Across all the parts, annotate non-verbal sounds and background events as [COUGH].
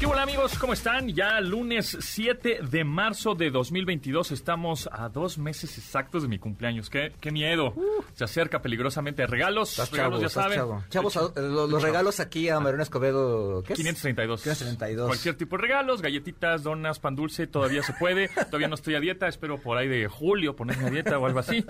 ¿Qué hola amigos? ¿Cómo están? Ya lunes 7 de marzo de 2022 estamos a dos meses exactos de mi cumpleaños. ¡Qué, qué miedo! Se acerca peligrosamente. Regalos, regalos chavo, ya saben. chavo. Chavos, a- eh, lo- los regalos aquí a Mariano Escobedo, ¿qué es? 532. 532. Cualquier tipo de regalos, galletitas, donas, pan dulce, todavía se puede. Todavía no estoy a dieta, espero por ahí de julio ponerme a dieta o algo así.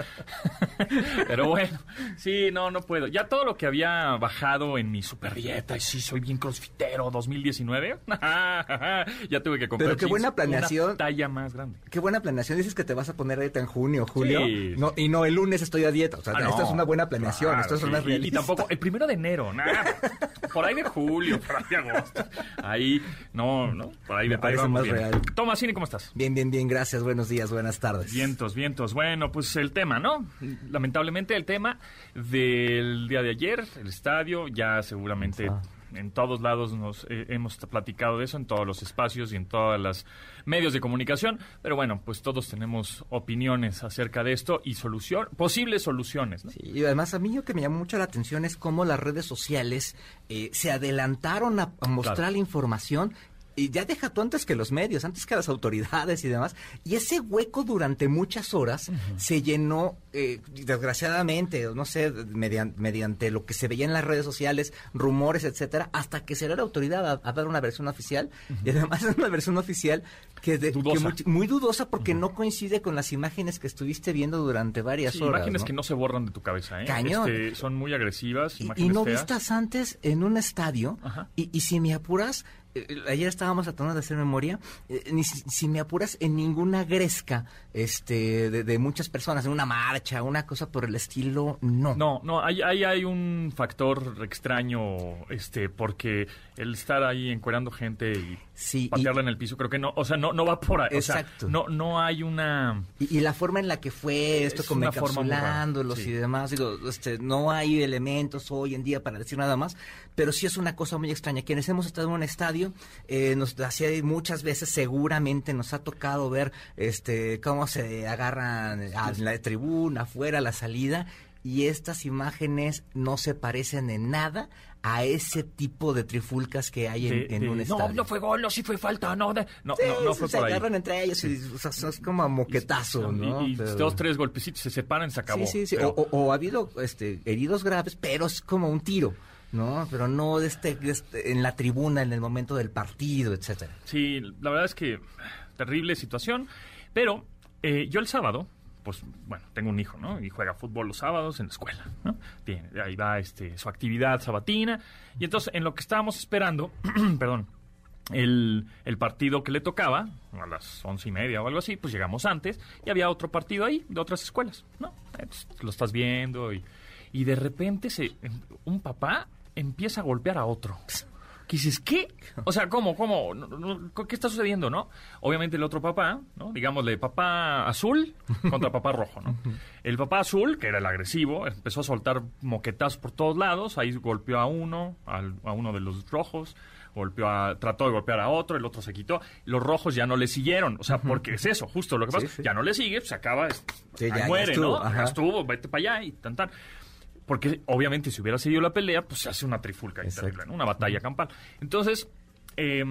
[LAUGHS] Pero bueno, sí, no, no puedo. Ya todo lo que había bajado en mi super dieta, y sí, soy bien crossfitero 2019, [LAUGHS] ya tuve que comprar Pero qué jeans buena planeación. una talla más grande. Qué buena planeación. Dices que te vas a poner a dieta en junio, julio. Sí. No, y no, el lunes estoy a dieta. O sea, Ah, no. esto es una buena planeación. Claro, esto es sí. una Y- y, realista. tampoco, el primero de enero, nada. [LAUGHS] Por ahí de julio, por ahí de agosto. Ahí, no, no, por ahí, Me parece más bien. real. Toma, Cine, ¿cómo estás? Bien, bien, bien. Gracias. Buenos días, buenas tardes. Vientos, vientos. Bueno, pues el tema, ¿no? Lamentablemente el tema del día de ayer, el estadio, ya seguramente Ah. En todos lados nos eh, hemos platicado de eso, en todos los espacios y en todos los medios de comunicación, pero bueno, pues todos tenemos opiniones acerca de esto y solución, posibles soluciones, ¿no? Sí, y además a mí lo que me llamó mucho la atención es cómo las redes sociales eh, se adelantaron a, a mostrar Claro. la información y ya deja tú antes que los medios, antes que las autoridades y demás. Y ese hueco durante muchas horas se llenó, eh, desgraciadamente, no sé, median- mediante lo que se veía en las redes sociales, rumores, etcétera, hasta que salió la autoridad a, a dar una versión oficial. Y además [LAUGHS] es una versión oficial que, de- que muy, muy dudosa porque no coincide con las imágenes que estuviste viendo durante varias Sí, horas. imágenes ¿no? que no se borran de tu cabeza, ¿eh? Cañón. Este, son muy agresivas, Y, y imágenes no feas. vistas antes en un estadio. Y, y si me apuras, ayer estábamos tratando de hacer memoria, eh, ni si, si me apuras en ninguna gresca este, de, de muchas personas, en una marcha, una cosa por el estilo, no. No, no, ahí hay, hay un factor extraño, este, porque el estar ahí encuerando gente y Sí, y- patearla en el piso, creo que no, o sea, no, no va por ahí. o sea, Exacto. no, no hay una... Y, y la forma en la que fue esto, Es como encapsulándolos sí. y demás, digo, este, no hay elementos hoy en día para decir nada más, pero sí es una cosa muy extraña. Quienes hemos estado en un estadio, eh, nos hacía muchas veces, seguramente nos ha tocado ver este cómo se agarran a la tribuna, afuera, a la salida, y estas imágenes no se parecen en nada a ese tipo de trifulcas que hay en, un no, estadio. no fue gol, no, sí fue falta, no, de- no, Sí, no, no fue se por ahí. agarran entre ellos y o sea, es como a moquetazo, Y- ¿no? Y, Pero- dos, tres golpecitos, se separan, se acabó. Sí, sí, sí. Pero- O, o- o ha habido este, heridos graves, pero es como un tiro, ¿no? Pero no de este, de este- en la tribuna, en el momento del partido, etcétera. Sí, la verdad es que terrible situación, pero eh, yo el sábado, pues bueno, tengo un hijo, ¿no? Y juega fútbol los sábados en la escuela, ¿no? Tiene, ahí va este, su actividad sabatina, y entonces en lo que estábamos esperando, [CLEARS THROAT] perdón, el, el partido que le tocaba, a las once y media o algo así, pues llegamos antes, y había otro partido ahí de otras escuelas, ¿no? Entonces, lo estás viendo y, y de repente se, un papá empieza a golpear a otro. Que dices, ¿qué? [LAUGHS] O sea, ¿cómo? ¿Cómo? ¿Qué está sucediendo, no? Obviamente el otro papá, ¿no? Digámosle, papá azul contra papá rojo, ¿no? [LAUGHS] El papá azul, que era el agresivo, empezó a soltar moquetazos por todos lados. Ahí golpeó a uno, al- a uno de los rojos. Golpeó a, trató de golpear a otro, el otro se quitó. Los rojos ya no le siguieron. O sea, porque es eso, justo lo que pasa. Sí, sí. Ya no le sigue, se acaba, es- Sí, ya- ya muere, estuvo, ¿no? ajá. Ya estuvo, vete para allá y tan tan. Porque obviamente si hubiera seguido la pelea, pues se hace una trifulca terrible, ¿no? una batalla campal. Entonces, eh,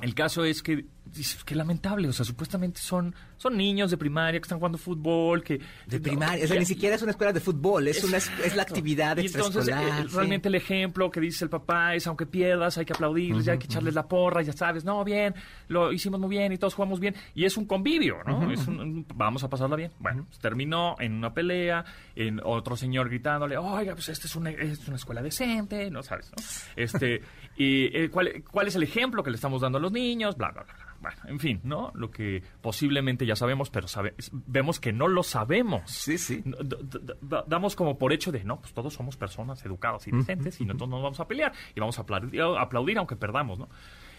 el caso es que, dices, qué lamentable, o sea, supuestamente son, son niños de primaria que están jugando fútbol, que... De no, primaria, o sea, ya- ni siquiera es una escuela de fútbol, es, una, es la actividad Y entonces, extraescolar. eh, sí. realmente el ejemplo que dice el papá es, aunque pierdas, hay que aplaudirles, ya hay que echarles la porra, ya sabes, no, bien, lo hicimos muy bien y todos jugamos bien. Y es un convivio, ¿no? es un, vamos a pasarla bien. Bueno, terminó en una pelea, en otro señor gritándole, oiga, pues esta es una, es una escuela decente, ¿no? ¿Sabes? no? Este, y eh, ¿cuál, ¿cuál es el ejemplo que le estamos dando a los niños? Bla, bla, bla, bla. Bueno, en fin, ¿no? Lo que posiblemente ya sabemos, pero sabe- vemos que no lo sabemos. Sí, sí. Damos como por hecho de, no, pues todos somos personas educadas y decentes y nosotros nos vamos a pelear y vamos a aplaudir, aplaudir aunque perdamos, ¿no?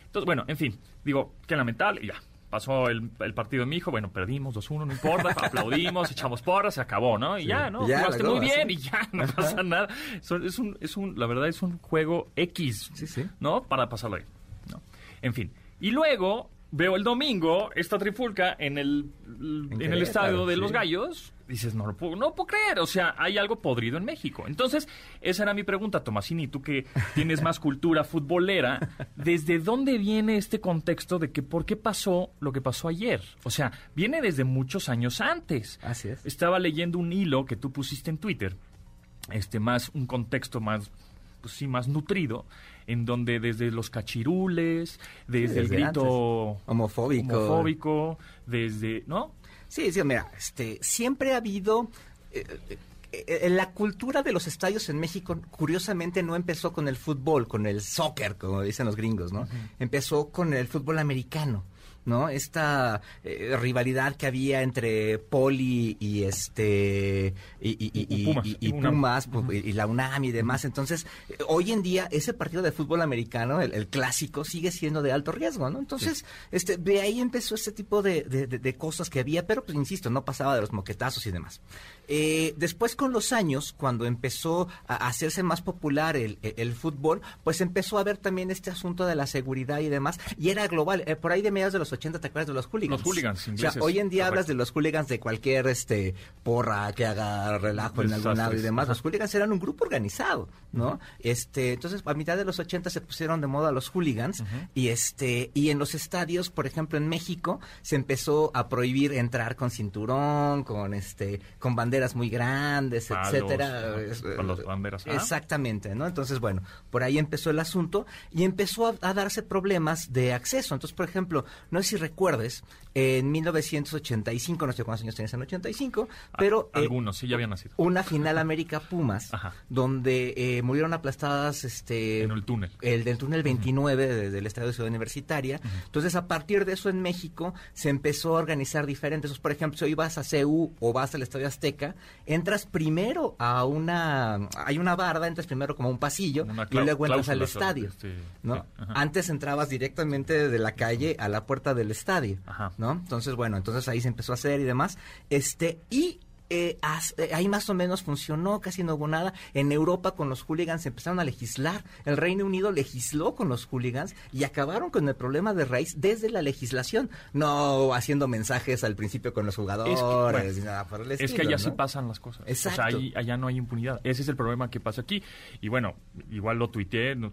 Entonces, bueno, en fin, digo, qué lamentable, y ya. Pasó el, el partido de mi hijo, bueno, perdimos 2-1, no importa, [LAUGHS] aplaudimos, echamos porras, se acabó, ¿no? Y ya, ¿no? Ya, Jugaste muy bien y ya, [LAUGHS] no pasa nada. Es, un, es un, la verdad es un juego X, Sí, sí. ¿no? Para pasarlo ahí, ¿no? En fin. Y luego, veo el domingo esta trifulca en el, en el estadio de sí. los gallos. Dices, no lo puedo, no puedo creer. O sea, hay algo podrido en México. Entonces, esa era mi pregunta, Tomasini. Tú que tienes más [LAUGHS] cultura futbolera, ¿desde dónde viene este contexto de que por qué pasó lo que pasó ayer? O sea, viene desde muchos años antes. Así es. Estaba leyendo un hilo que tú pusiste en Twitter, este más un contexto más pues sí más nutrido en donde desde los cachirules, desde, el desde grito antes. Homofóbico. homofóbico, desde, ¿no? Sí, sí, mira, este, siempre ha habido... eh, eh, eh, la cultura de los estadios en México, curiosamente, no empezó con el fútbol, con el soccer, como dicen los gringos, ¿no? Empezó con el fútbol americano. ¿No? Esta eh, rivalidad que había entre Poli y este y, y- y- Y Pumas, y- y y la UNAM y demás. Entonces, hoy en día ese partido de fútbol americano, el, el clásico, sigue siendo de alto riesgo, ¿no? Entonces, este, de ahí empezó este tipo de, de- de- de cosas que había, pero pues insisto, no pasaba de los moquetazos y demás. Eh, después, con los años, cuando empezó a hacerse más popular el, el- el fútbol, pues empezó a haber también este asunto de la seguridad y demás, y era global. Eh, por ahí de mediados de los 80, ¿te acuerdas de los hooligans? Los hooligans O sea, ingleses, hoy en día hablas de los hooligans de cualquier este porra que haga relajo en algún lado y demás. Los hooligans eran un grupo organizado, ¿no? Este, entonces a mitad de los 80 se pusieron de moda los hooligans y este y en los estadios, por ejemplo, en México se empezó a prohibir entrar con cinturón, con este con banderas muy grandes, Palos, etcétera. Es- con las banderas, ajá. Exactamente, ¿no? Entonces, bueno, por ahí empezó el asunto y empezó a, a darse problemas de acceso. Entonces, por ejemplo, no sé si recuerdes, en 1985, no sé cuántos años tenías en 85, pero... A- eh, algunos, sí, ya habían nacido. una final América Pumas, [LAUGHS] Ajá. donde eh, murieron aplastadas este En el túnel. el del túnel 29 de- del Estadio de Ciudad Universitaria. Entonces, a partir de eso en México se empezó a organizar diferentes. Entonces, por ejemplo, si hoy vas a CU o vas al Estadio Azteca, entras primero a una hay una barda, entras primero como a un pasillo y luego entras al estadio. este, ¿no? sí. Antes entrabas directamente de la calle a la puerta del estadio, Ajá. ¿no? Entonces, bueno, entonces ahí se empezó a hacer y demás. Este, y eh, as- eh, ahí más o menos funcionó, casi no hubo nada. En Europa con los hooligans empezaron a legislar. El Reino Unido legisló con los hooligans y acabaron con el problema de raíz desde la legislación, no haciendo mensajes al principio con los jugadores bueno, ni nada por el Es que allá ¿no? sí pasan las cosas. Exacto. O sea, ahí- allá no hay impunidad. Ese es el problema que pasa aquí. Y bueno, igual lo tuiteé. No,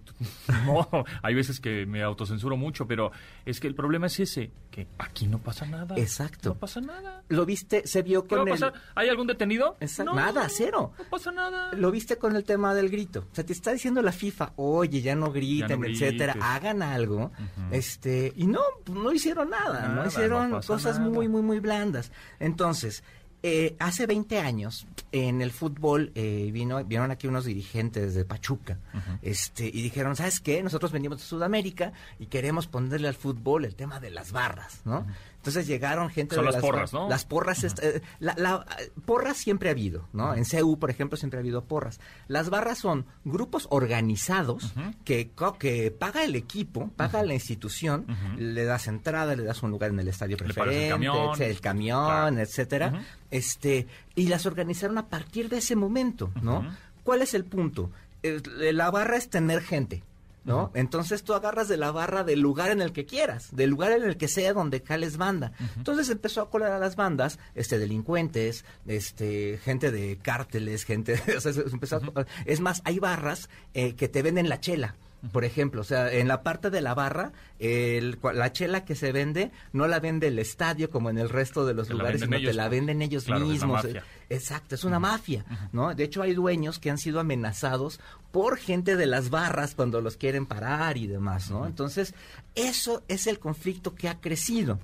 [LAUGHS] no, hay veces que me autocensuro mucho, pero es que el problema es ese, que aquí no pasa nada. Exacto. No pasa nada. Lo viste, se vio ¿Qué va a con el... pasar? ¿Hay algún detenido? Exacto. No, Nada, cero. No pasa nada. Lo viste con el tema del grito. O sea, te está diciendo la FIFA, oye, ya no griten, Ya no etcétera, grites. hagan algo. Este, y no, pues, no hicieron nada, Nada, no hicieron cosas nada. muy, muy, muy blandas. Entonces, eh, hace 20 años, en el fútbol, eh, vino, vinieron aquí unos dirigentes de Pachuca, este, y dijeron, ¿sabes qué? Nosotros venimos de Sudamérica y queremos ponerle al fútbol el tema de las barras, ¿no? Entonces llegaron gente Son de las porras, bar- ¿no? Las porras, eh, la, la- porras siempre ha habido, ¿no? En CEU, por ejemplo, siempre ha habido porras. Las barras son grupos organizados que, que paga el equipo, paga la institución, le das entrada, le das un lugar en el estadio preferente, el camión. etc- el camión, Claro. etcétera. Este, y las organizaron a partir de ese momento, ¿no? ¿Cuál es el punto? Eh, La barra es tener gente. ¿No? Entonces tú agarras de la barra del lugar en el que quieras, del lugar en el que sea donde cales banda. Entonces empezó a colar a las bandas, este, delincuentes, este, gente de cárteles, gente, [LAUGHS] o sea, se empezó a- es más, hay barras eh, que te venden la chela. Por ejemplo, o sea, en la parte de la barra, el- la chela que se vende no la vende el estadio como en el resto de los Te lugares, sino te la venden ellos Claro, mismos. Exacto, es una mafia, ¿no? De hecho, hay dueños que han sido amenazados por gente de las barras cuando los quieren parar y demás, ¿no? Entonces, eso es el conflicto que ha crecido.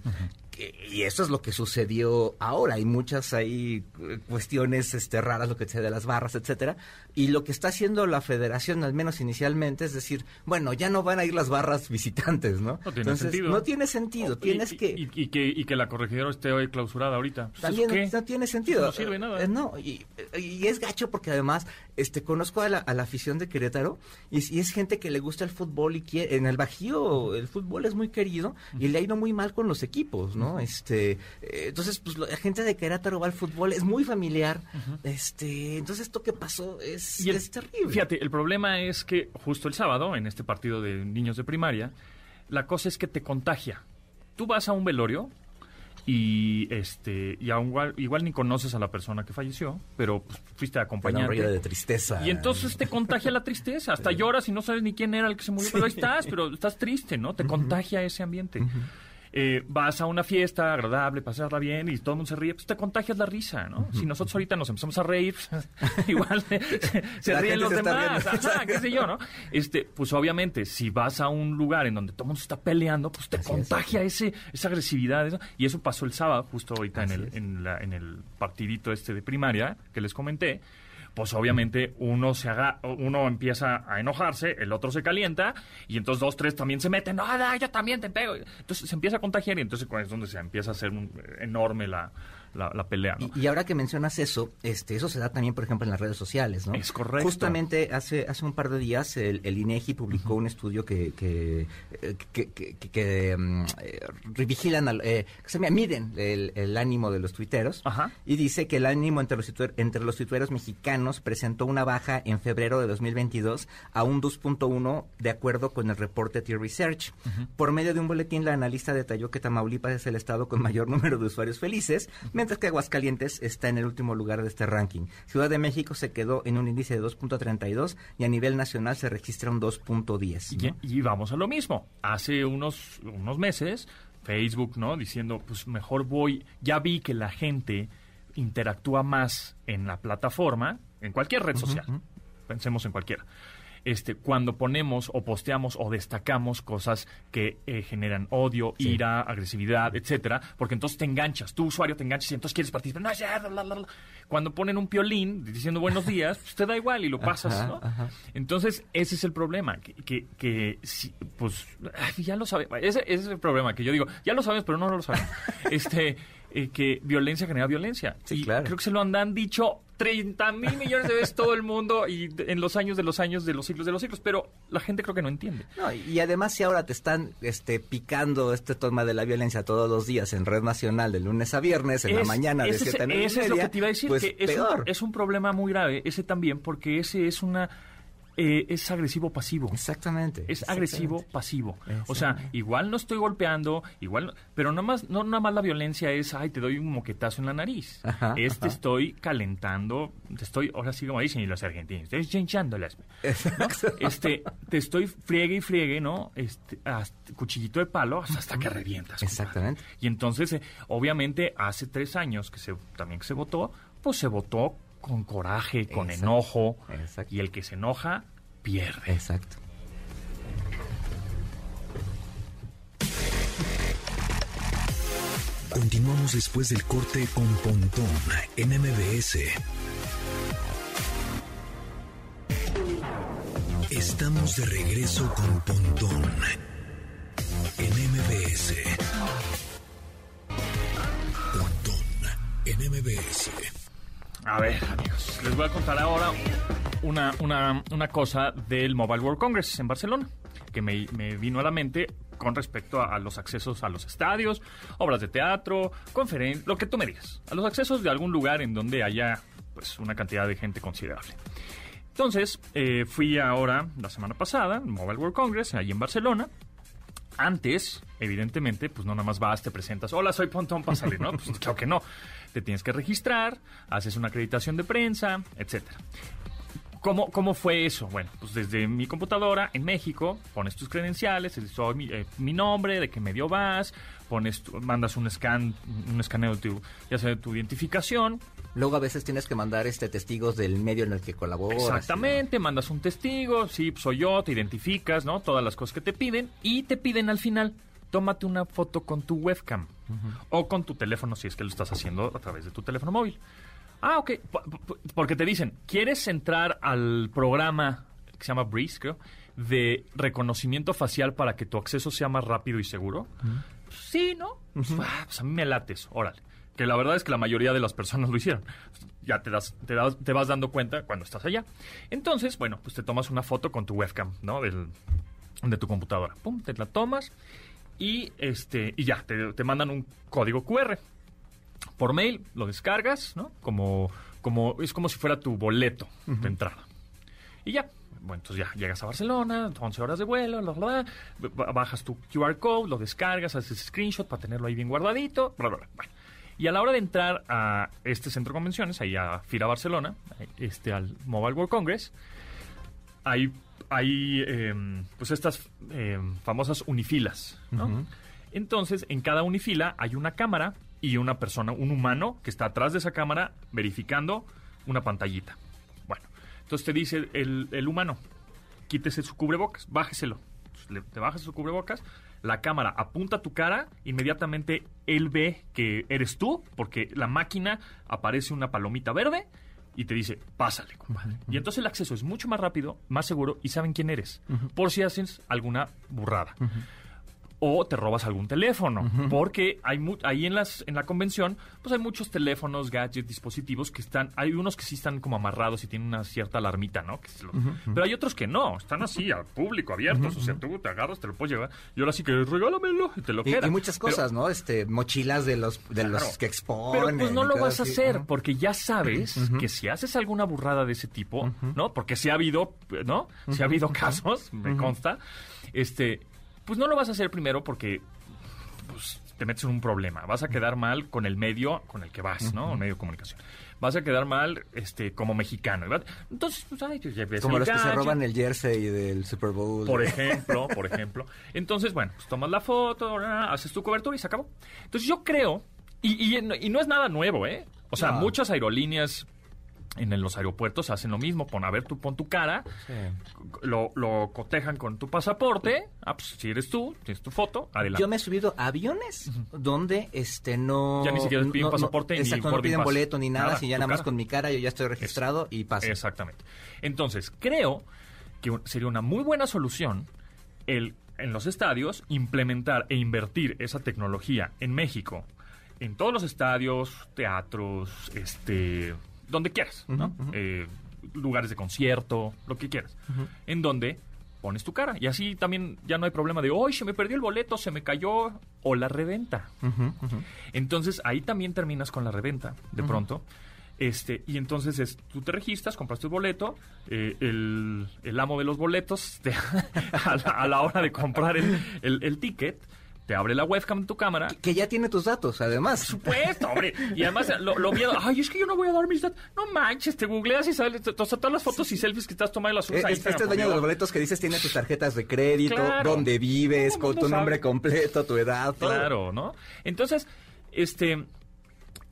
Y eso es lo que sucedió ahora. Hay muchas ahí eh, cuestiones este, raras, lo que sea de las barras, etcétera. Y lo que está haciendo la federación, al menos inicialmente, es decir, bueno, ya no van a ir las barras visitantes, ¿no? No tiene Entonces, sentido. no tiene sentido. Y- Tienes y, que... Y, y que, y que la corregidora esté hoy clausurada ahorita. Pues, ¿eso También no, no tiene sentido. No sirve nada. Eh, no, y, y es gacho porque además este conozco a la, a la afición de Querétaro y, es- y es gente que le gusta el fútbol y quiere, en el Bajío el fútbol es muy querido y le ha ido muy mal con los equipos, ¿no? Este, eh, entonces pues la gente de Querétaro va al fútbol, es muy familiar. Este, entonces esto que pasó es, Y el- es terrible. Fíjate, el problema es que justo el sábado, en este partido de niños de primaria, la cosa es que te contagia. tú vas a un velorio y este y aún igual, igual ni conoces a la persona que falleció, pero pues, fuiste acompañante. de tristeza. Y entonces te contagia la tristeza, hasta lloras y no sabes ni quién era el que se murió, pero ahí estás, pero estás triste, ¿no? Te contagia ese ambiente. Eh, vas a una fiesta agradable, pasarla bien y todo el mundo se ríe, pues te contagias la risa, ¿no? Si nosotros ahorita nos empezamos a reír, [LAUGHS] igual [LAUGHS] se, ríen los demás, Ajá, [LAUGHS] qué sé yo, ¿no? Este, pues obviamente, si vas a un lugar en donde todo el mundo está peleando, pues te contagia ese, esa agresividad. Eso, y eso pasó el sábado, justo ahorita en el, en, la, en el partidito este de primaria que les comenté pues obviamente uno se haga, uno empieza a enojarse, el otro se calienta y entonces dos, tres también se meten, no, yo también te pego. Entonces se empieza a contagiar y entonces es donde se empieza a hacer un, enorme la, la, pelea. Y, ahora que mencionas eso, este, eso se da también, por ejemplo, en las redes sociales, ¿no? Es correcto. Justamente hace, hace un par de días el, INEGI publicó un estudio que, que, que, mm, eh, vigilan, eh, se miden el, ánimo de los tuiteros y dice que el ánimo entre los, entre los tuiteros mexicanos presentó una baja en febrero de 2022 a un 2.1 de acuerdo con el reporte T-Research. Por medio de un boletín, la analista detalló que Tamaulipas es el estado con mayor número de usuarios felices, mientras que Aguascalientes está en el último lugar de este ranking. Ciudad de México se quedó en un índice de 2.32 y a nivel nacional se registra un 2.10. Y, vamos a lo mismo. Hace unos, unos meses, Facebook, ¿no? Diciendo, pues mejor voy, ya vi que la gente interactúa más en la plataforma, en cualquier red social. Pensemos en cualquiera este, cuando ponemos o posteamos o destacamos cosas que eh, generan odio, ira, agresividad, etcétera, porque entonces te enganchas, tu usuario te enganchas y entonces quieres participar. No, Cuando ponen un piolín diciendo buenos días, pues te da igual y lo pasas, ¿no? Entonces, ese es el problema, que, que, que pues, ya lo sabemos, ese, es el problema, que yo digo, ya lo sabes, pero no, lo sabemos. [LAUGHS] este, eh, que violencia genera violencia. Sí, y claro. creo que se lo han dicho 30 mil millones de veces todo el mundo y en los años de los años de los siglos de los siglos, pero la gente creo que no entiende. y además si ahora te están este, picando este toma de la violencia todos los días en Red Nacional de lunes a viernes, en la mañana de 7 a 9 Ese es lo que te iba a decir, pues que es un, es un problema muy grave, ese también, porque ese es una eh, es agresivo pasivo. Exactamente. Es agresivo pasivo. O sea, igual no estoy golpeando, igual, pero no más, no nada más la violencia es, ay, te doy un moquetazo en la nariz. es te estoy calentando, te estoy, ahora sí como dicen los argentinos, estoy chinchándolas. Este, te estoy friegue y friegue, ¿no? Este, cuchillito de palo hasta, que revientas. Exactamente. Y entonces, eh, obviamente, hace tres años que se, también que se votó, pues se votó con coraje, con enojo. Y el que se enoja, pierde. Exacto. Continuamos después del corte con Pontón en MBS. Estamos de regreso con Pontón A ver, amigos, les voy a contar ahora una, una, una cosa del Mobile World Congress en Barcelona, que me, vino a la mente con respecto a, los accesos a los estadios, obras de teatro, conferencias, lo que tú me digas, a los accesos de algún lugar en donde haya pues una cantidad de gente considerable. Entonces, eh, fui ahora, la semana pasada, Mobile World Congress, ahí en Barcelona. Antes, evidentemente, pues no nada más vas, te presentas, hola, soy Pontón, pásale, ¿no? [LAUGHS] Pues claro que no te tienes que registrar, haces una acreditación de prensa, etcétera. ¿Cómo, ¿Cómo fue eso? Bueno, pues desde mi computadora en México pones tus credenciales, soy mi, eh, mi nombre, de qué medio vas, pones mandas un scan, un escaneo de tu, ya sea de tu identificación. Luego a veces tienes que mandar este testigos del medio en el que colaboras. Exactamente, mandas un testigo, sí, soy yo, te identificas, ¿no? Todas las cosas que te piden y te piden al final tómate una foto con tu webcam o con tu teléfono si es que lo estás haciendo a través de tu teléfono móvil. Ah, ok. porque te dicen, ¿quieres entrar al programa que se llama Breeze, creo, de reconocimiento facial para que tu acceso sea más rápido y seguro? Sí, ¿no? Ah, pues a mí me lates, órale. Que la verdad es que la mayoría de las personas lo hicieron. Ya te, das, te, das, te vas dando cuenta cuando estás allá. Entonces, bueno, pues te tomas una foto con tu webcam, ¿no? Del, de tu computadora. Pum, te la tomas y este y ya te, mandan un código QR por mail lo descargas no como como es como si fuera tu boleto de entrada. Y ya bueno, entonces ya llegas a Barcelona, 11 horas de vuelo, bla, bla, bla, ba- bajas tu QR code, lo descargas, haces screenshot para tenerlo ahí bien guardadito, bla, bla, bla. Bueno, y a la hora de entrar a este centro de convenciones, ahí a FIRA Barcelona, este, al Mobile World Congress, hay, hay em, pues estas em, famosas unifilas, ¿no? Entonces, en cada unifila hay una cámara y una persona, un humano, que está atrás de esa cámara verificando una pantallita. Bueno, entonces te dice el, el humano, quítese su cubrebocas, bájeselo. Entonces, le- te bajas su cubrebocas, la cámara apunta a tu cara, inmediatamente él ve que eres tú, porque la máquina aparece una palomita verde y te dice, pásale, compadre. Y entonces el acceso es mucho más rápido, más seguro y saben quién eres, por si haces alguna burrada. O te robas algún teléfono, porque hay mu- ahí en las en la convención, pues hay muchos teléfonos, gadgets, dispositivos que están, hay unos que sí están como amarrados y tienen una cierta alarmita, ¿no? Que Pero hay otros que no, están así al público, abiertos, o sea, tú te agarras, te lo puedes llevar, y ahora sí que regálamelo y te lo Y, queda. y muchas Pero- cosas, ¿no? Este, mochilas de los, de los que exponen. Pero pues no lo vas a hacer porque ya sabes que si haces alguna burrada de ese tipo, ¿no? Porque si ha habido, ¿no? Si ha habido casos, me consta, este, pues no lo vas a hacer primero porque pues, te metes en un problema. Vas a quedar mal con el medio con el que vas, ¿no? El medio de comunicación. Vas a quedar mal este, como mexicano. Va- Entonces, pues, ay, ya ves Como los que se roban el jersey del Super Bowl. Por ejemplo, por ejemplo. Entonces, bueno, pues tomas la foto, ¿verdad? haces tu cobertura y se acabó. Entonces yo creo, y, y, y no es nada nuevo, ¿eh? O sea, No. muchas aerolíneas en los aeropuertos hacen lo mismo. Pon a ver, tú pon tu cara, lo, lo cotejan con tu pasaporte. Ah, pues si eres tú, tienes tu foto, adelante. Yo me he subido a aviones donde este no Ya ni siquiera piden no- no- pasaporte ni exacto, no piden pass. boleto ni nada, Nada, si ya nada más cara. con mi cara yo ya estoy registrado y paso. Exactamente. Entonces, creo que sería una muy buena solución el en los estadios implementar e invertir esa tecnología en México, en todos los estadios, teatros, este, donde quieras, ¿no? Eh, lugares de concierto, lo que quieras, en donde pones tu cara y así también ya no hay problema de, hoy se me perdió el boleto, se me cayó o la reventa. Entonces ahí también terminas con la reventa, de pronto. Este, y entonces es, tú te registras, compras tu boleto, eh, el, el amo de los boletos, te- [LAUGHS] a, la, a la hora de comprar el, el- el ticket, te abre la webcam de tu cámara. Que ya tiene tus datos, además. Supuesto, hombre. Y además lo, lo miedo, ay, es que yo no voy a dar mis datos. No manches, te googleas y o sea, todas las fotos y selfies que estás tomando las Eh, ahí. Este, pero, dueño de por los boletos que dices tiene tus tarjetas de crédito, Claro. dónde vives, con tu nombre completo, tu edad, todo. Claro, ¿no? Entonces, este,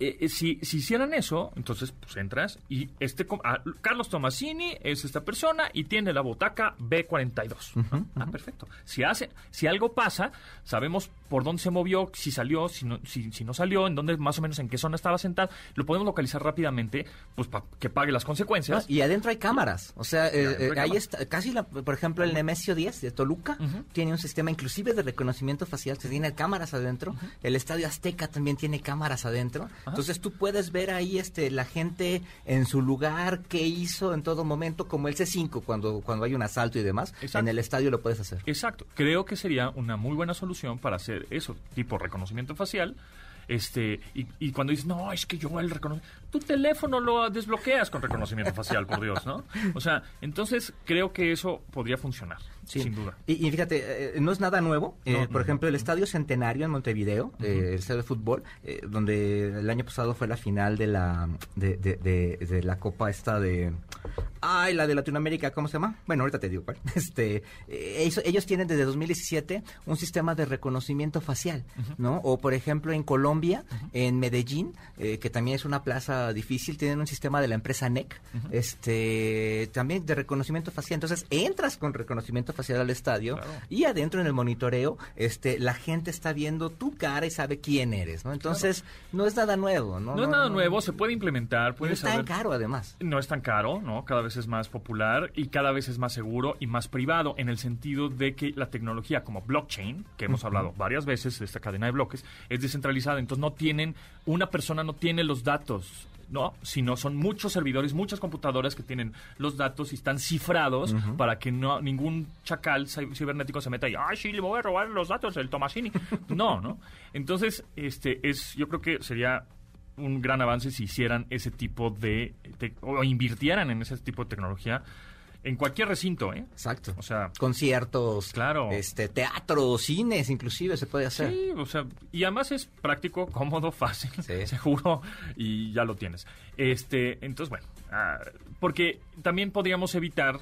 eh, eh, si, si hicieran eso, entonces pues entras y este ah, Carlos Tomasini es esta persona y tiene la botaca B42. ¿no? Ah, perfecto. Si hace, si algo pasa, sabemos por dónde se movió, si salió, si no, si, si no salió, en dónde más o menos en qué zona estaba sentado, lo podemos localizar rápidamente, pues para que pague las No, consecuencias. y adentro hay cámaras. O sea, eh, hay eh, ahí cámaras. está, casi, la- por ejemplo, el Nemesio 10 de Toluca tiene un sistema inclusive de reconocimiento facial que tiene cámaras adentro. El Estadio Azteca también tiene cámaras adentro. Entonces tú puedes ver ahí este la gente en su lugar, qué hizo en todo momento, como el C5 cuando, cuando hay un asalto y demás. Exacto. En el estadio lo puedes hacer. Exacto. Creo que sería una muy buena solución para hacer eso, tipo reconocimiento facial. Este, y, y cuando dices, no, es que yo el reconocimiento. Tu teléfono lo desbloqueas con reconocimiento facial, por Dios, ¿no? O sea, entonces creo que eso podría funcionar, Sí. sin duda. Y, y fíjate, eh, no es nada nuevo. Eh, No, por no, ejemplo, el Estadio Centenario en Montevideo, eh, el estadio de fútbol, donde el año pasado fue la final de la de, de- de- de la Copa esta de... Ay, la de Latinoamérica, ¿cómo se llama? Bueno, ahorita te digo cuál. [LAUGHS] Este, ellos, ellos tienen desde 2017 un sistema de reconocimiento facial, ¿no? O, por ejemplo, en Colombia, en Medellín, eh, que también es una plaza difícil, tienen un sistema de la empresa NEC, este, también de reconocimiento facial. Entonces, entras con reconocimiento facial al estadio Claro. y adentro en el monitoreo, este, la gente está viendo tu cara y sabe quién eres, ¿no? Entonces, no es nada nuevo, ¿no? No, es nada nuevo, se puede implementar, No puede es tan saber- caro, además. No es tan caro, ¿no? Cada vez es más popular y cada vez es más seguro y más privado en el sentido de que la tecnología como blockchain, que hemos hablado varias veces de esta cadena de bloques, es descentralizada. Entonces no tienen, una persona no tiene los datos. No, sino son muchos servidores, muchas computadoras que tienen los datos y están cifrados para que no ningún chacal ci- cibernético se meta y, ay, sí, le voy a robar los datos del Tomasini. [LAUGHS] no, ¿no? Entonces, este es, yo creo que sería un gran avance si hicieran ese tipo de, te- o invirtieran en ese tipo de tecnología en cualquier recinto, ¿eh? Exacto. O sea, conciertos, Claro. este, teatro, cines, inclusive se puede hacer. Sí, o sea, y además es práctico, [LAUGHS] cómodo, fácil, Sí. [LAUGHS] seguro, y ya lo tienes. Este, entonces, bueno, ah, porque también podríamos evitar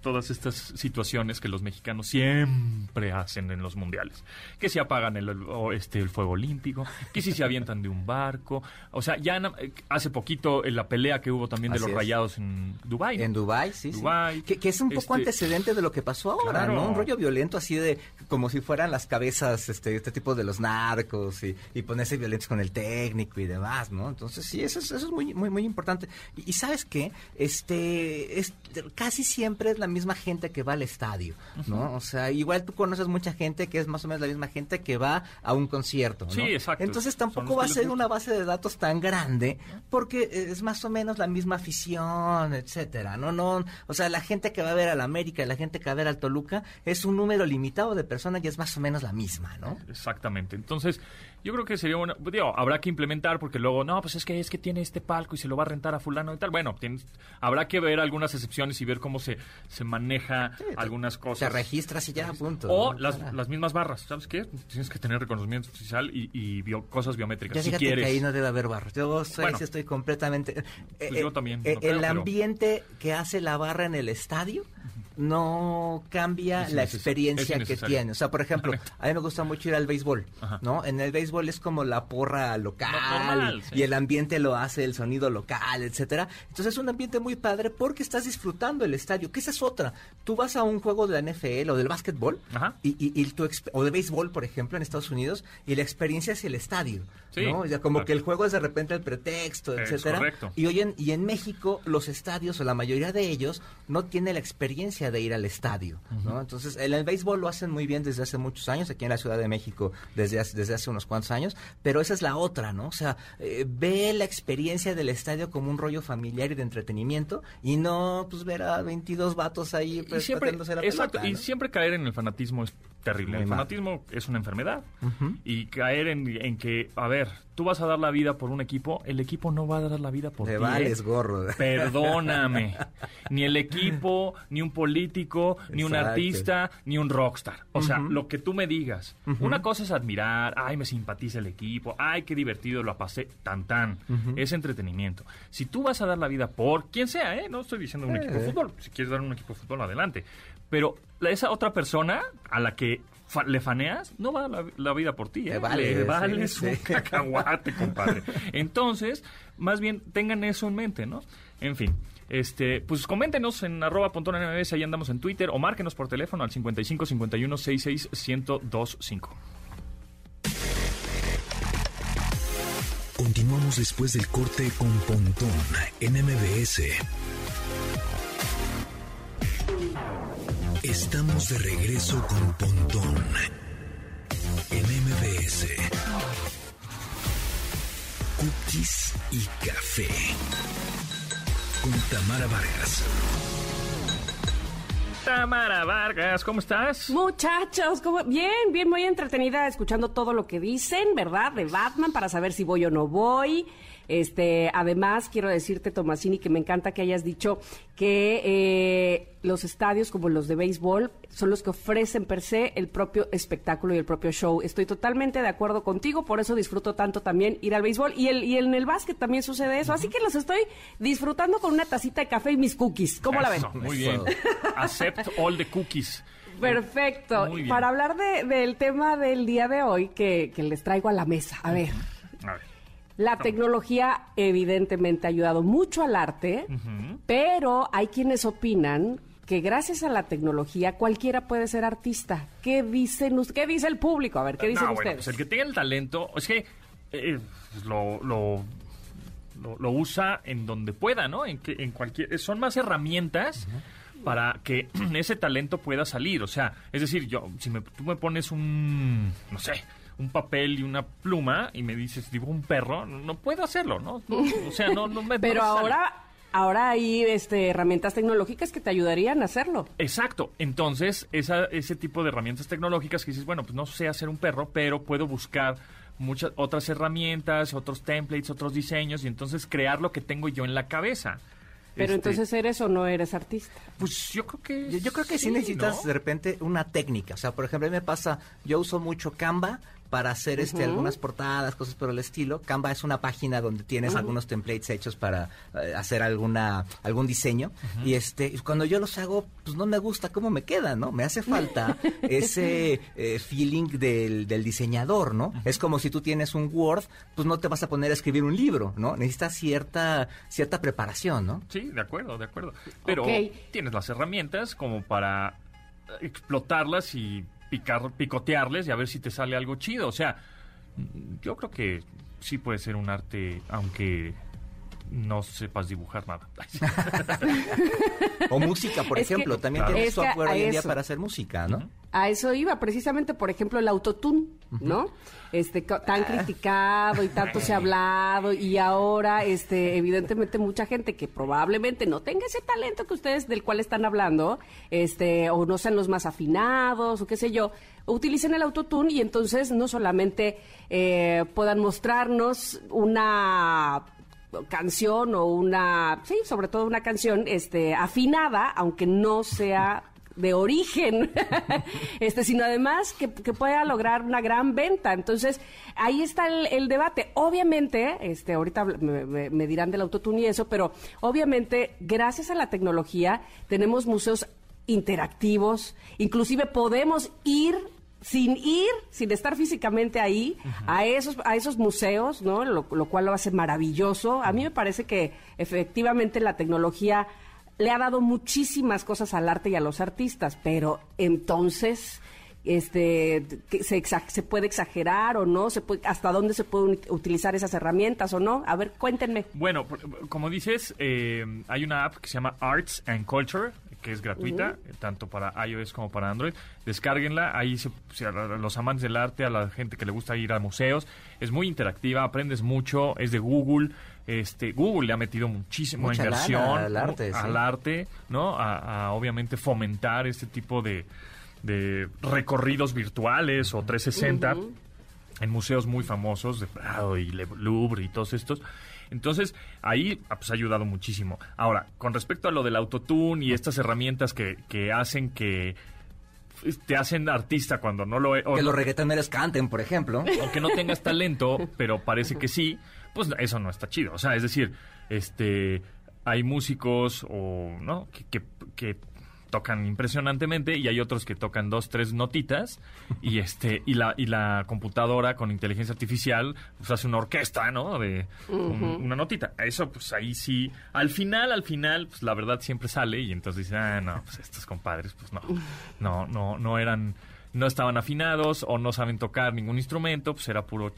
todas estas situaciones que los mexicanos siempre hacen en los mundiales. Que si apagan el, este, el fuego olímpico, que si se avientan de un barco. O sea, ya hace poquito en la pelea que hubo también de los es. rayados en Dubái. En Dubai, sí, sí. Dubái, Que, que es un poco este- antecedente de lo que pasó ahora, Claro. ¿no? Un rollo violento así de como si fueran las cabezas, este, este tipo de los narcos y, y ponerse violentos con el técnico y demás, ¿no? Entonces sí, eso es, eso es muy, muy, muy importante. Y, y sabes qué, este, es casi siempre es la misma gente que va al estadio, ¿no? O sea, igual tú conoces mucha gente que es más o menos la misma gente que va a un concierto, ¿no? Sí, exacto. Entonces tampoco va a ser una base de datos tan grande porque es más o menos la misma afición, etcétera. No, no, o sea, la gente que va a ver al América y la gente que va a ver al Toluca es un número limitado de personas y es más o menos la misma, ¿no? Exactamente. Entonces, yo creo que sería una. Digo, habrá que implementar porque luego, no, pues es que es que tiene este palco y se lo va a rentar a Fulano y tal. Bueno, tienes, habrá que ver algunas excepciones y ver cómo se, se maneja Sí, algunas Te cosas. registras y ya, punto. O ¿no? las, las mismas barras, ¿sabes qué? Tienes que tener reconocimiento oficial y, y bio- cosas biométricas. Si quieres. que ahí no debe haber barras. Yo soy- Bueno. sí estoy completamente... eh, yo también, eh, creo, el pero- ambiente que hace la barra en el estadio no cambia Es la experiencia que tiene. O sea, por ejemplo, a mí me gusta mucho ir al béisbol, Ajá. ¿no? En el béisbol es como la porra local Normal, sí. y el ambiente lo hace el sonido local, etcétera. Entonces es un ambiente muy padre porque estás disfrutando el estadio, que esa es otra. Tú vas a un juego de la NFL o del básquetbol y, y- y tu o de béisbol, por ejemplo, en Estados Unidos, y la experiencia es el estadio, Sí, ¿no? Como claro. que el juego es de repente el pretexto, etcétera. correcto. Y hoy en, y en México los estadios o la mayoría de ellos no tienen la experiencia de ir al estadio, ¿no? Entonces, en el béisbol lo hacen muy bien desde hace muchos años, aquí en la Ciudad de México desde hace, desde hace unos cuantos años, pero esa es la otra, ¿no? O sea, eh, ve la experiencia del estadio como un rollo familiar y de entretenimiento y no pues ver a 22 vatos ahí y pues, siempre, pateándose la exacto, pelota, y siempre caer en el fanatismo es terrible. Muy el mal. fanatismo es una enfermedad. Y caer en, en que, a ver, tú vas a dar la vida por un equipo, el equipo no va a dar la vida por Te vales ¿eh? gorro. [LAUGHS] Perdóname. Ni el equipo, ni un político, ni un artista, ni un rockstar. O sea, lo que tú me digas. Una cosa es admirar, ay, me simpatiza el equipo, ay, qué divertido lo pasé, tan tan. Es entretenimiento. Si tú vas a dar la vida por quien sea, ¿eh? No estoy diciendo un Eh. equipo de fútbol. Si quieres dar un equipo de fútbol, adelante. Pero la- esa otra persona a la que fa- le faneas, no va la, la vida por ti, ¿eh? Te vale, Le sí, sí. un [LAUGHS] cacahuate, compadre. Entonces, más bien tengan eso en mente, ¿no? En fin, este, pues coméntenos en arroba pontón MBS, ahí andamos en Twitter, o márquenos por teléfono al 55 51 66 1025. Continuamos después del corte con Pontón en MBS. Estamos de regreso con Pontón en MBS. Cookies y café. Con Tamara Vargas. Tamara Vargas, ¿cómo estás? Muchachos, ¿cómo? bien, bien, muy entretenida escuchando todo lo que dicen, ¿verdad? De Batman para saber si voy o no voy. Este, además, quiero decirte, Tomasini, que me encanta que hayas dicho que eh, los estadios como los de béisbol son los que ofrecen per se el propio espectáculo y el propio show. Estoy totalmente de acuerdo contigo, por eso disfruto tanto también ir al béisbol. Y, el, y en el básquet también sucede eso. Así que los estoy disfrutando con una tacita de café y mis cookies. ¿Cómo la ven? Muy bien. Accept all the cookies. Perfecto. Muy bien. Para hablar de- del tema del día de hoy que, que les traigo a la mesa. A ver, A ver. La tecnología evidentemente ha ayudado mucho al arte, pero hay quienes opinan que gracias a la tecnología cualquiera puede ser artista. ¿Qué dicen ¿Qué dice el público? A ver, ¿qué dicen No, bueno, ustedes? pues el que tenga el talento, es que eh, lo, lo, lo, lo usa en donde pueda, ¿no? En, que, en cualquier, son más herramientas para que [CLEARS THROAT] ese talento pueda salir. O sea, es decir, yo, si me, tú me pones un, no sé, un papel y una pluma y me dices, dibujo un perro, no, no puedo hacerlo, ¿no? O sea, no, no me [LAUGHS] Pero ahora, ahora hay este, herramientas tecnológicas que te ayudarían a hacerlo. Exacto. Entonces, esa, ese tipo de herramientas tecnológicas que dices, bueno, pues no sé hacer un perro, pero puedo buscar muchas otras herramientas, otros templates, otros diseños y entonces crear lo que tengo yo en la cabeza. Pero Este, entonces eres o no eres artista. Pues yo creo que... Yo, yo creo que sí, necesitas ¿no? de repente una técnica. O sea, por ejemplo, a mí me pasa, yo uso mucho Canva para hacer este algunas portadas, cosas por el estilo. Canva es una página donde tienes algunos templates hechos para eh, hacer alguna algún diseño y este y cuando yo los hago, pues no me gusta cómo me quedan, ¿no? Me hace falta [LAUGHS] ese eh, feeling del, del diseñador, ¿no? Es como si tú tienes un Word, pues no te vas a poner a escribir un libro, ¿no? Necesitas cierta cierta preparación, ¿no? Sí, de acuerdo, de acuerdo. Pero tienes las herramientas como para explotarlas y picar, picotearles y a ver si te sale algo chido. O sea, yo creo que sí puede ser un arte, aunque no sepas dibujar nada. [LAUGHS] O música, por Es que- ejemplo, también Claro. tienes Es que software hoy en día para hacer música, ¿no? A eso iba, precisamente, por ejemplo, el autotune, ¿no? Este, tan criticado y tanto se ha hablado y ahora, este, evidentemente mucha gente que probablemente no tenga ese talento que ustedes del cual están hablando, este, o no sean los más afinados o qué sé yo, utilicen el autotune y entonces no solamente eh, puedan mostrarnos una canción o una, sí, sobre todo una canción, este, afinada, aunque no sea de origen, [LAUGHS] este, sino además que, pueda lograr una gran venta. Entonces, ahí está el, el debate. Obviamente, este, ahorita me dirán del autotune y eso, pero obviamente, gracias a la tecnología, tenemos museos interactivos, inclusive podemos ir sin ir, sin estar físicamente ahí, a esos a esos museos, ¿no? Lo, lo cual lo hace maravilloso. A mí me parece que efectivamente la tecnología le ha dado muchísimas cosas al arte y a los artistas, pero entonces este que se, se puede exagerar o no, se puede, hasta dónde se pueden ut- utilizar esas herramientas o no. A ver, cuéntenme. Bueno, como dices, eh, hay una app que se llama Arts and Culture, que es gratuita, eh, tanto para iOS como para Android. Descárguenla, ahí se, a los amantes del arte, a la gente que le gusta ir a museos, es muy interactiva, aprendes mucho, es de Google. Este, Google le ha metido muchísima Mucha inversión al arte, sí. ¿no? A, a, obviamente fomentar este tipo de, de recorridos virtuales o 360 en museos muy famosos de Prado y Le Louvre y todos estos. Entonces, ahí ah, pues, ha ayudado muchísimo. Ahora, con respecto a lo del autotune y estas herramientas que, que hacen que pues, te hacen artista cuando no lo o Que los reggaetoneros canten, por ejemplo. aunque no tengas [LAUGHS] talento, pero parece que sí, pues eso no está chido. O sea, es decir, este hay músicos o no que, que, que tocan impresionantemente y hay otros que tocan dos, tres notitas y [LAUGHS] este y la y la computadora con inteligencia artificial pues hace una orquesta, ¿no? De un- una notita. Eso pues ahí sí, al final, al final, pues la verdad siempre sale y entonces dicen, ah, no, pues estos compadres, pues no, no, no, no eran, no estaban afinados o no saben tocar ningún instrumento, pues era puro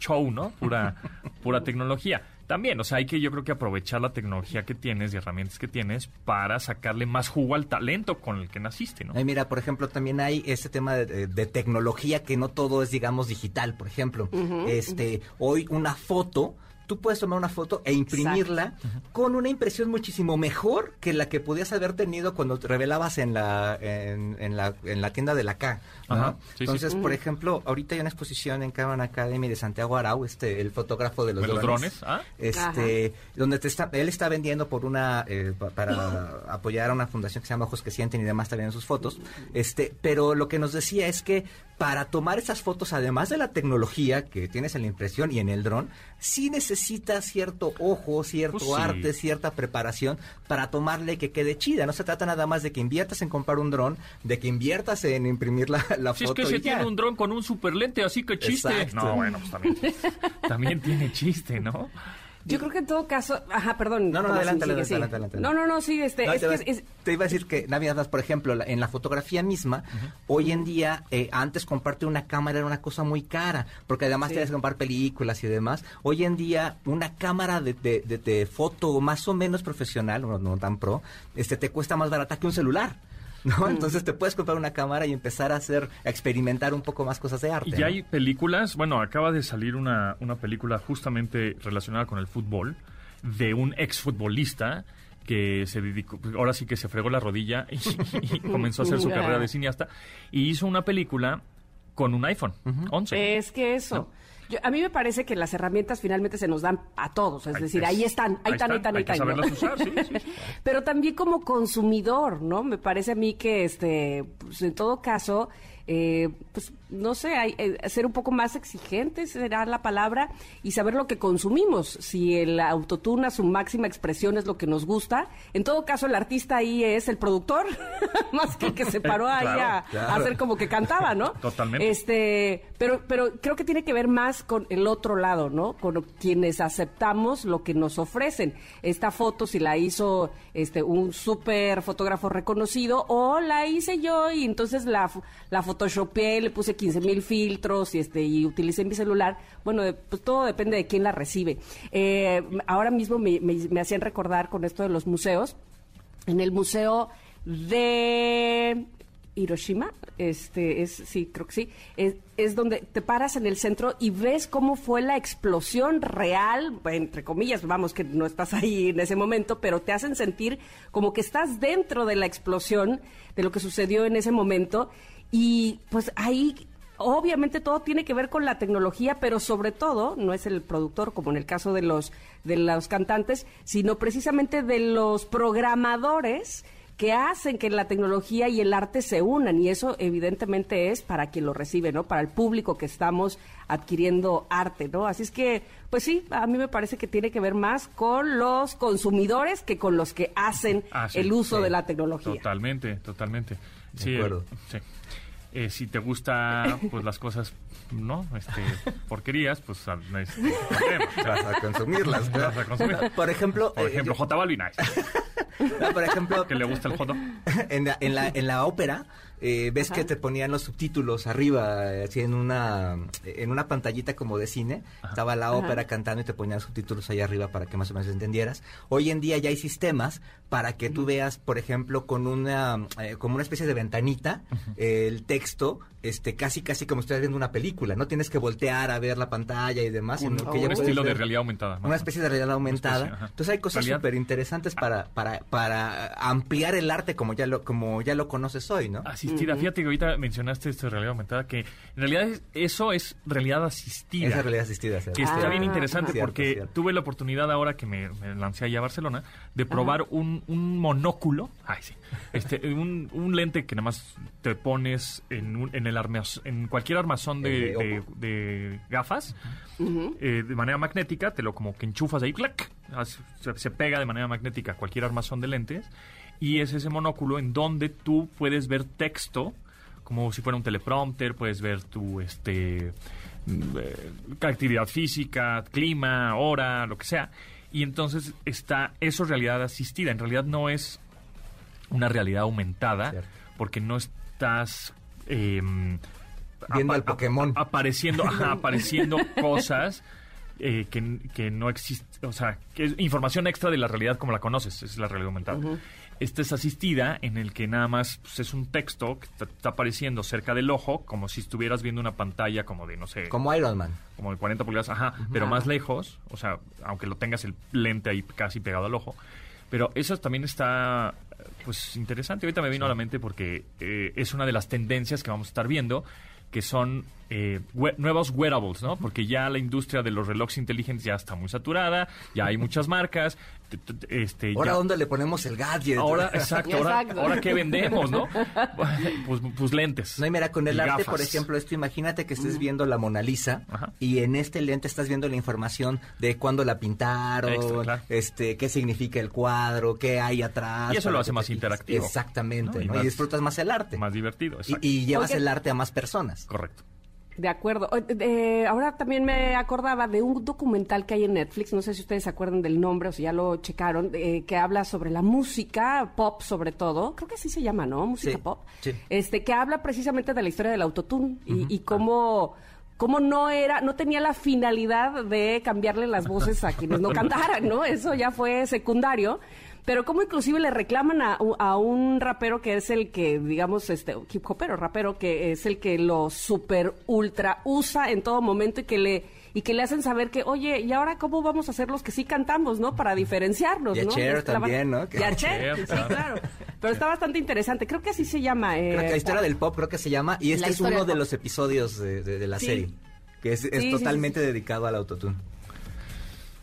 show, ¿no? Pura, pura tecnología. También, o sea, hay que yo creo que aprovechar la tecnología que tienes y herramientas que tienes para sacarle más jugo al talento con el que naciste, ¿no? Ay, mira, por ejemplo, también hay este tema de, tecnología que no todo es, digamos, digital. Por ejemplo, este, hoy una foto, tú puedes tomar una foto e imprimirla con una impresión muchísimo mejor que la que podías haber tenido cuando te revelabas en la, en, en la, en la tienda de la K. ¿no? Ajá, sí, sí. Entonces, por ejemplo, ahorita hay una exposición en Caban Academy de Santiago Arau, este, el fotógrafo de los, ¿De los drones? ¿Ah? este donde te está él está vendiendo por una eh, pa- para apoyar a una fundación que se llama Ojos que sienten y demás también en sus fotos este pero lo que nos decía es que para tomar esas fotos además de la tecnología que tienes en la impresión y en el dron sí necesitas cierto ojo cierto Pues sí. arte cierta preparación para tomarle que quede chida no se trata nada más de que inviertas en comprar un dron de que inviertas en imprimir la, la Si es foto que se ya. tiene un dron con un super lente, así que chiste. Exacto. No, bueno, pues también, también tiene chiste, ¿no? Yo creo que en todo caso, ajá, perdón. No, no, Tomasín, adelante, sigue, adelante, sigue. adelante, adelante. No, no, no, sí, este, No, es te, que iba, es- te iba a decir que, Navidad, por ejemplo, la- en la fotografía misma, hoy en día, eh, antes comprarte una cámara era una cosa muy cara, porque además Sí. tenías que comprar películas y demás. Hoy en día, una cámara de, de- de- de foto más o menos profesional, no, no tan pro, este te cuesta más barata que un celular. ¿No? Entonces te puedes comprar una cámara y empezar a hacer, a experimentar un poco más cosas de arte. Y ya ¿no? hay películas, bueno, acaba de salir una, una película justamente relacionada con el fútbol de un exfutbolista que se dedicó, pues, ahora sí que se fregó la rodilla y, [LAUGHS] y comenzó a hacer su carrera de cineasta y hizo una película con un iPhone 11. es que eso. Yo- a mí me parece que las herramientas finalmente se nos dan a todos, es Ahí decir, es- ahí están, ahí ahí están, ahí están, ahí están. ¿no? saberlas usar, sí, sí, sí. [LAUGHS] Pero también como consumidor, ¿no? Me parece a mí que, este, pues, en todo caso, eh, pues no sé, hay, eh, ser un poco más exigente será la palabra y saber lo que consumimos. Si el autotune a su máxima expresión es lo que nos gusta, en todo caso el artista ahí es el productor, [LAUGHS] más que el que se paró ahí Claro, a, hacer como que cantaba, ¿no? [LAUGHS] Totalmente. Este, pero, pero creo que tiene que ver más con el otro lado, ¿no? Con quienes aceptamos lo que nos ofrecen. Esta foto, si la hizo este un súper fotógrafo reconocido, o la hice yo y entonces la, la photoshopeé, le puse 15 mil filtros y este y utilicé mi celular. Bueno, pues todo depende de quién la recibe. Eh, ahora mismo me, me- me hacían recordar con esto de los museos. En el museo de Hiroshima, este es sí, creo que sí, es, es donde te paras en el centro y ves cómo fue la explosión real, entre comillas, vamos que no estás ahí en ese momento, pero te hacen sentir como que estás dentro de la explosión de lo que sucedió en ese momento y pues ahí obviamente todo tiene que ver con la tecnología, pero sobre todo no es el productor como en el caso de los de los cantantes, sino precisamente de los programadores que hacen que la tecnología y el arte se unan y eso evidentemente es para quien lo recibe, ¿no? Para el público que estamos adquiriendo arte, ¿no? Así es que, pues sí, a mí me parece que tiene que ver más con los consumidores que con los que hacen Ah, sí, el uso sí. de la tecnología. Totalmente, totalmente. De Sí, acuerdo. eh, sí. Eh, si te gusta pues las cosas no este porquerías pues al- este, problema. Vas a consumirlas. ¿no? Vas a consumir. Por ejemplo, por eh, ejemplo J Balvin [LAUGHS] no, por ejemplo, que le gusta el jodo [LAUGHS] en la, en la, en la ópera, eh, ves Ajá. que te ponían los subtítulos arriba, así en una, en una pantallita como de cine. Estaba la ópera cantando y te ponían subtítulos ahí arriba para que más o menos entendieras. Hoy en día ya hay sistemas para que tú veas, por ejemplo, con una, eh, como una especie de ventanita, eh, el texto, este, casi, casi como si estuvieras viendo una película. No tienes que voltear a ver la pantalla y demás, un, sino que un ya puedes estilo de realidad aumentada una especie de realidad aumentada. especie. Entonces hay cosas súper interesantes para, para, para ampliar el arte como ya lo, como ya lo conoces hoy, ¿no? Asistida fíjate que ahorita mencionaste esto de realidad aumentada que en realidad es- eso es realidad asistida Esa realidad asistida. ¿cierto? que está Ah, bien interesante cierto, porque cierto. tuve la oportunidad ahora que me, me lancé allá a Barcelona de probar un, un monóculo, ay sí, este, un, un lente que nada más te pones en, un- en el armaz- en cualquier armazón de, de gafas eh, de manera magnética, te lo como que enchufas ahí, ¡clac! Se, se pega de manera magnética a cualquier armazón de lentes y es ese monóculo en donde tú puedes ver texto como si fuera un teleprompter, puedes ver tu este mm, eh, actividad física, clima, hora, lo que sea. Y entonces está eso es realidad asistida. En realidad no es una realidad aumentada Cierto. porque no estás em, Viendo al Pokémon. ap- apareciendo ajá, [LAUGHS] apareciendo cosas eh, que, que no existe, o sea, que es información extra de la realidad como la conoces, esa es la realidad aumentada. Esta es asistida en el que nada más pues, es un texto que está apareciendo cerca del ojo, como si estuvieras viendo una pantalla como de, no sé, como, Como Iron Man. de 40 pulgadas, ajá, pero más lejos, o sea, aunque lo tengas el lente ahí casi pegado al ojo. Pero eso también está, pues, interesante. Ahorita me vino a la mente porque eh, es una de las tendencias que vamos a estar viendo, que son eh, we- nuevos wearables, ¿no? Porque ya la industria de los relojes inteligentes ya está muy saturada, ya hay muchas marcas, este, Ahora, ya- ¿dónde le ponemos el gadget? Ahora, exacto, ahora, Exacto. ahora qué vendemos, ¿no? [LAUGHS] [LAUGHS] pues, pues lentes. No, y mira, con el arte, gafas. por ejemplo, esto imagínate que estés viendo la Mona Lisa Ajá. y en este lente estás viendo la información de cuándo la pintaron, Extra, claro. este, qué significa el cuadro, qué hay atrás. Y eso lo hace más te interactivo. Exactamente, ¿no? Y ¿no? Y, más- disfrutas más el arte. Más divertido, y, exacto. y llevas el arte a más personas. Correcto. De acuerdo. Eh, ahora también me acordaba de un documental que hay en Netflix, no sé si ustedes se acuerdan del nombre o si ya lo checaron, eh, que habla sobre la música, pop sobre todo, creo que así se llama, ¿no? Música Sí, pop. sí. Este, que habla precisamente de la historia del autotune y, y cómo cómo no era, no tenía la finalidad de cambiarle las voces a quienes no cantaran, ¿no? Eso ya fue secundario. Pero como inclusive le reclaman a, a un rapero que es el que, digamos, este hip hopero, rapero, que es el que lo super ultra usa en todo momento y que le y que le hacen saber que, oye, ¿y ahora cómo vamos a hacer los que sí cantamos, no? Para diferenciarnos, Y a ¿no? Cher Este, también, ¿no? Y a [LAUGHS] Cher, Cher, sí, claro. Pero está bastante interesante. Creo que así se llama. eh, Creo que la historia del pop creo que se llama y este La es uno de los episodios de, de- de la Sí. serie. que es, es Sí, sí, totalmente dedicado al autotune.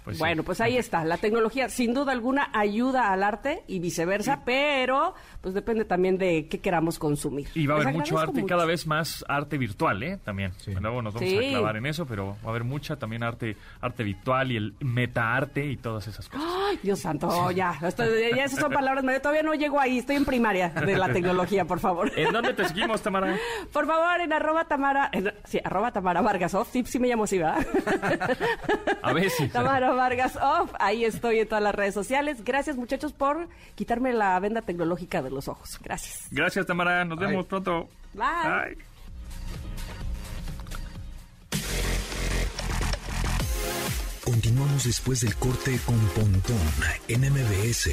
Pues sí. bueno, pues ahí está. La tecnología, sin duda alguna, ayuda al arte y viceversa, pero pues depende también de qué queramos consumir. Y va a haber mucho arte, y mucho. cada vez más arte virtual, ¿eh? También. Luego nos vamos Sí. a clavar en eso, pero va a haber mucha también arte arte virtual y el metaarte y todas esas cosas. Ay, Dios santo, ya. estoy- ya esas son palabras. Yo todavía no llego ahí. Estoy en primaria de la tecnología, por favor. ¿En dónde te seguimos, Tamara? [LAUGHS] Por favor, en arroba Tamara, en- sí, arroba Tamara Vargas Off, sí, sí me llamo así, ¿verdad? A veces. Tamara Vargas Off, ahí estoy en todas las redes sociales. Gracias muchachos por quitarme la venda tecnológica de los ojos. Gracias. Gracias, Tamara. Nos Bye. vemos pronto. Bye. Bye. Continuamos después del corte con Pontón en MBS.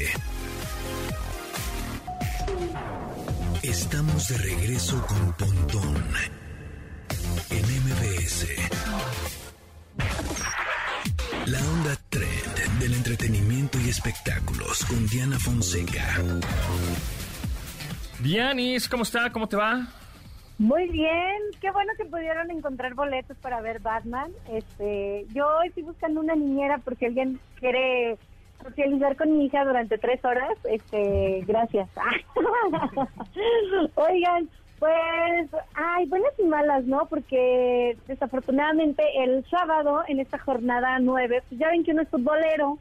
Estamos de regreso con Pontón en MBS. La onda trend del entretenimiento y espectáculos con Diana Fonseca. Dianis, ¿cómo está? ¿Cómo te va? Muy bien, qué bueno que pudieron encontrar boletos para ver Batman. Este, yo estoy buscando una niñera por si alguien quiere socializar con mi hija durante tres horas. Este, gracias. [LAUGHS] Oigan, pues, ay, buenas y malas, ¿no? Porque desafortunadamente el sábado en esta jornada nueve, pues ya ven que uno es futbolero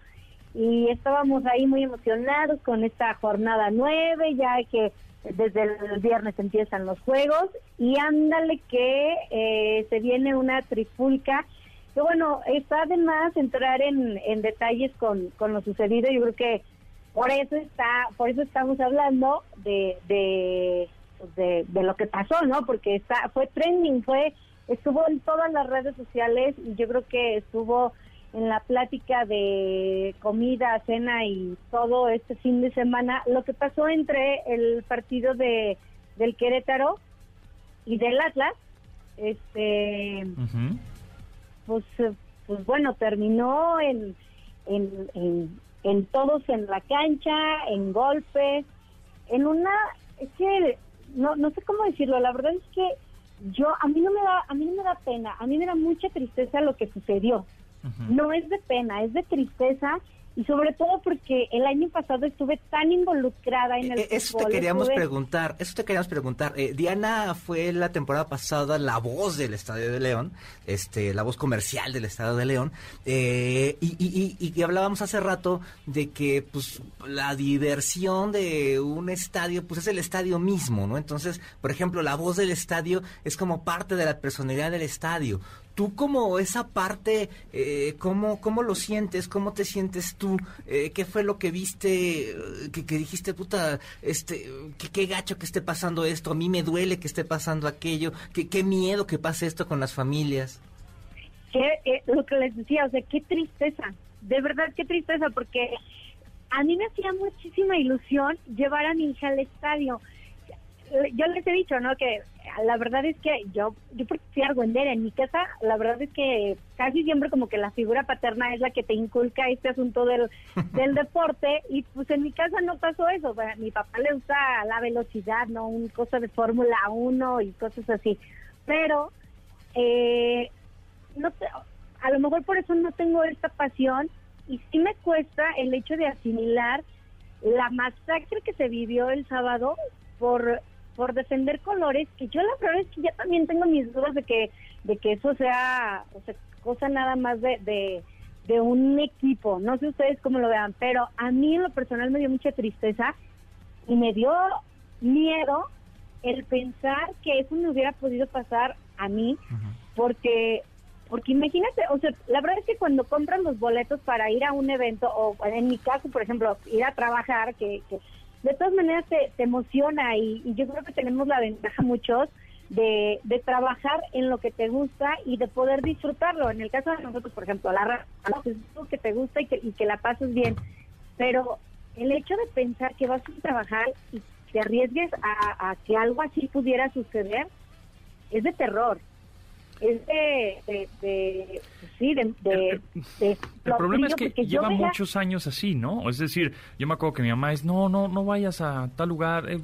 y estábamos ahí muy emocionados con esta jornada nueve, ya que desde el viernes empiezan los juegos y ándale que eh, se viene una trifulca que bueno, está además entrar en, en detalles con, con lo sucedido, yo creo que por eso está, por eso estamos hablando de, de, de, de lo que pasó, ¿no? Porque está, fue trending, fue, estuvo en todas las redes sociales y yo creo que estuvo en la plática de comida, cena y todo este fin de semana, lo que pasó entre el partido de del Querétaro y del Atlas, este, pues, eh, pues bueno, terminó en, en, en, en todos en la cancha, en golpes, en una, es que no, no sé cómo decirlo, la verdad es que yo, a mí no me da, a mí no me da pena, a mí me da mucha tristeza lo que sucedió. No es de pena, es de tristeza y sobre todo porque el año pasado estuve tan involucrada en el Eh, Eso te queríamos estuve- preguntar, eso te queríamos preguntar. Eh, Diana fue la temporada pasada la voz del Estadio de León, este, la voz comercial del Estadio de León, eh, y, y- y- y hablábamos hace rato de que pues la diversión de un estadio pues es el estadio mismo, ¿no? Entonces, por ejemplo, la voz del estadio es como parte de la personalidad del estadio. Tú como esa parte, eh, ¿cómo, ¿cómo lo sientes? ¿Cómo te sientes tú? Eh, ¿Qué fue lo que viste? eh, Que, que dijiste, puta, este, qué, qué gacho que esté pasando esto, a mí me duele que esté pasando aquello, qué, qué miedo que pase esto con las familias. que eh, lo que les decía, o sea, qué tristeza, de verdad qué tristeza, porque a mí me hacía muchísima ilusión llevar a mi hija al estadio. Yo les he dicho, ¿no? Que la verdad es que yo, yo porque fui argüendera en mi casa, la verdad es que casi siempre como que la figura paterna es la que te inculca este asunto del, [LAUGHS] del deporte y pues en mi casa no pasó eso. O sea, mi papá le gusta la velocidad, ¿no? Un cosa de Fórmula 1 y cosas así. Pero eh, no te- a lo mejor por eso no tengo esta pasión y sí me cuesta el hecho de asimilar la masacre que se vivió el sábado por por defender colores que yo la verdad es que ya también tengo mis dudas de que de que eso sea, o sea cosa nada más de, de de un equipo. No sé ustedes cómo lo vean pero a mí en lo personal me dio mucha tristeza y me dio miedo el pensar que eso me hubiera podido pasar a mí porque porque imagínate, o sea, la verdad es que cuando compran los boletos para ir a un evento, o en mi caso, por ejemplo, ir a trabajar, que, que de todas maneras te, te emociona y, y yo creo que tenemos la ventaja muchos de, trabajar en lo que te gusta y de poder disfrutarlo. En el caso de nosotros, por ejemplo, la. Pues, es algo que te gusta y que, y que la pases bien, pero el hecho de pensar que vas a trabajar y te arriesgues a, a que algo así pudiera suceder es de terror es de, de, de- sí, de, de, de El problema es que lleva veía- muchos años así, ¿no? Es decir, yo me acuerdo que mi mamá es, no, no, no vayas a tal lugar, eh,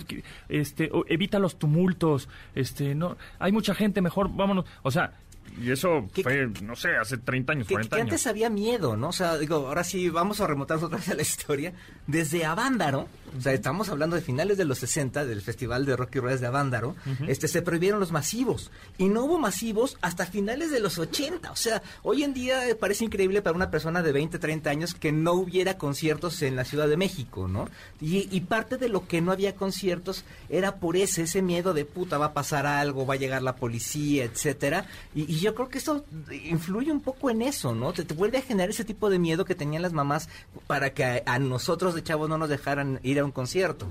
este, evita los tumultos, este, no, hay mucha gente, mejor vámonos. O sea, Y eso fue, no sé, hace 30 años, que, 40 que años. antes había miedo, ¿no? O sea, digo, ahora sí, vamos a remontarnos otra vez a la historia. Desde Avándaro, o sea, estamos hablando de finales de los 60, del Festival de Rock y Ruedas de Avándaro, este, se prohibieron los masivos. Y no hubo masivos hasta finales de los 80. O sea, hoy en día parece increíble para una persona de 20, 30 años que no hubiera conciertos en la Ciudad de México, ¿no? Y, y parte de lo que no había conciertos era por ese, ese miedo de puta, va a pasar algo, va a llegar la policía, etcétera. Y, y yo creo que eso influye un poco en eso, ¿no? Te, te vuelve a generar ese tipo de miedo que tenían las mamás para que a, nosotros de chavos no nos dejaran ir a un concierto.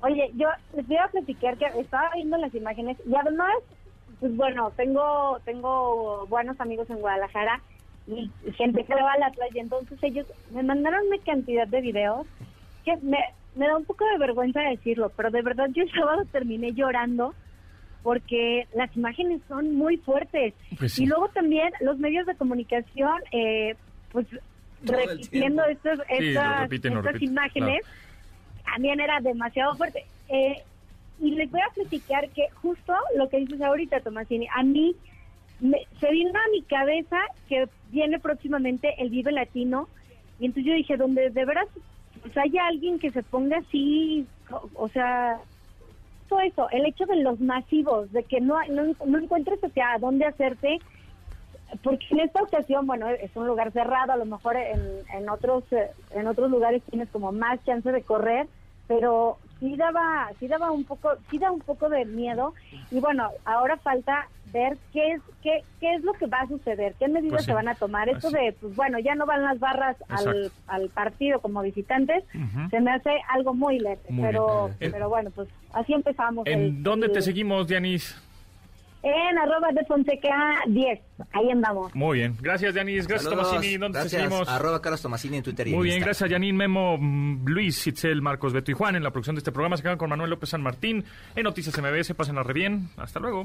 Oye, yo les voy a platicar que estaba viendo las imágenes y además, pues bueno, tengo tengo buenos amigos en Guadalajara y gente que va a la playa, entonces ellos me mandaron una cantidad de videos que me, me da un poco de vergüenza decirlo, pero de verdad yo el sábado terminé llorando porque las imágenes son muy fuertes. Pues sí. Y luego también los medios de comunicación, eh, pues Todo repitiendo estas, Sí, estas, repiten, lo estas repiten, imágenes, también era demasiado fuerte. Eh, y les voy a platicar que justo lo que dices ahorita, Tomasini, a mí me- se vino a mi cabeza que viene próximamente el Vive Latino y entonces yo dije, donde de veras pues haya alguien que se ponga así, o, o sea, todo eso, el hecho de los masivos, de que no, no, no encuentres o sea, a dónde hacerte, porque en esta ocasión, bueno, es un lugar cerrado, a lo mejor en, en otros eh, en otros lugares tienes como más chance de correr, pero sí daba sí daba un poco sí da un poco de miedo. Y bueno, ahora falta ver qué es qué, qué es lo que va a suceder, qué medidas Pues sí. se van a tomar. Esto de pues bueno, ya no van las barras al, al partido como visitantes, Ujú. se me hace algo muy leve, Muy pero bien. pero bueno, pues así empezamos. ¿En el- dónde te seguimos, Dianis? En arroba de Fonseca 10, ahí andamos. Muy bien. Gracias, Dianis. Gracias, Saludos. Tomasini. ¿Dónde te seguimos? Arroba Carlos Tomasini en Twitter y Muy en bien, gracias Janine, Memo, mm, Luis, Itzel, Marcos, Beto y Juan en la producción de este programa. Se quedan con Manuel López San Martín en Noticias MBS. Pásenla re bien. Hasta luego.